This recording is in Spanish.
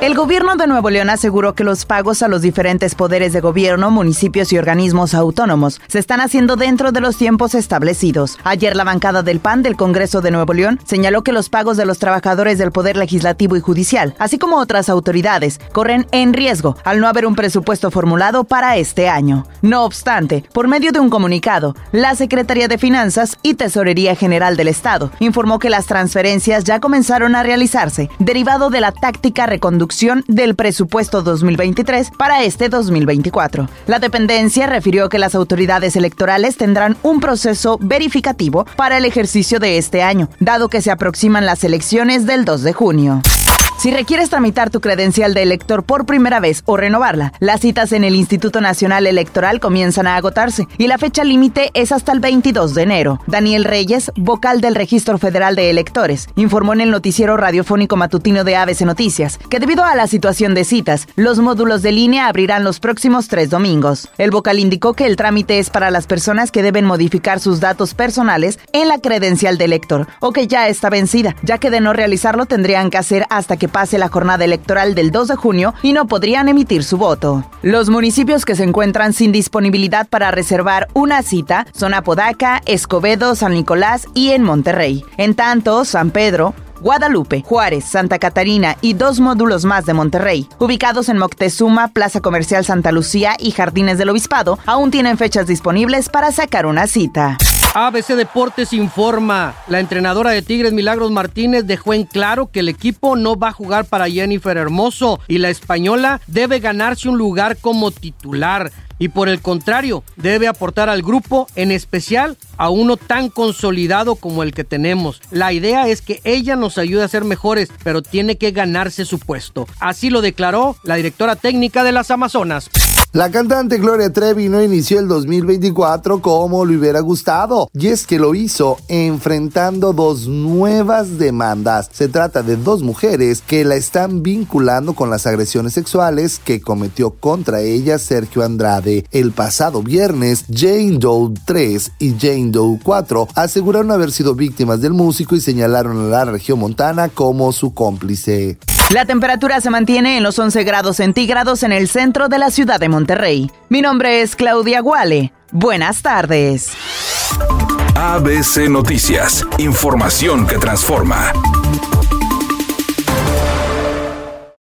El gobierno de Nuevo León aseguró que los pagos a los diferentes poderes de gobierno, municipios y organismos autónomos se están haciendo dentro de los tiempos establecidos. Ayer la bancada del PAN del Congreso de Nuevo León señaló que los pagos de los trabajadores del Poder Legislativo y Judicial, así como otras autoridades, corren en riesgo al no haber un presupuesto formulado para este año. No obstante, por medio de un comunicado, la Secretaría de Finanzas y Tesorería General del Estado informó que las transferencias ya comenzaron a realizarse, derivado de la táctica del presupuesto 2023 para este 2024. La dependencia refirió que las autoridades electorales tendrán un proceso verificativo para el ejercicio de este año, dado que se aproximan las elecciones del 2 de junio. Si requieres tramitar tu credencial de elector por primera vez o renovarla, las citas en el Instituto Nacional Electoral comienzan a agotarse y la fecha límite es hasta el 22 de enero. Daniel Reyes, vocal del Registro Federal de Electores, informó en el noticiero radiofónico matutino de ABC Noticias que debido a la situación de citas, los módulos de línea abrirán los próximos tres domingos. El vocal indicó que el trámite es para las personas que deben modificar sus datos personales en la credencial de elector o que ya está vencida, ya que de no realizarlo tendrían que hacer hasta que pase la jornada electoral del 2 de junio y no podrían emitir su voto. Los municipios que se encuentran sin disponibilidad para reservar una cita son Apodaca, Escobedo, San Nicolás y en Monterrey. En tanto, San Pedro, Guadalupe, Juárez, Santa Catarina y dos módulos más de Monterrey, ubicados en Moctezuma, Plaza Comercial Santa Lucía y Jardines del Obispado, aún tienen fechas disponibles para sacar una cita. ABC Deportes informa. La entrenadora de Tigres Milagros Martínez dejó en claro que el equipo no va a jugar para Jennifer Hermoso y la española debe ganarse un lugar como titular y por el contrario, debe aportar al grupo, en especial a uno tan consolidado como el que tenemos. La idea es que ella nos ayude a ser mejores, pero tiene que ganarse su puesto. Así lo declaró la directora técnica de las Amazonas. La cantante Gloria Trevi no inició el 2024 como le hubiera gustado, y es que lo hizo enfrentando dos nuevas demandas. Se trata de dos mujeres que la están vinculando con las agresiones sexuales que cometió contra ella Sergio Andrade. El pasado viernes, Jane Doe 3 y Jane Doe 4 aseguraron haber sido víctimas del músico y señalaron a la región montana como su cómplice. La temperatura se mantiene en los 11 grados centígrados en el centro de la ciudad de Monterrey. Mi nombre es Claudia Guale. Buenas tardes. ABC Noticias, información que transforma.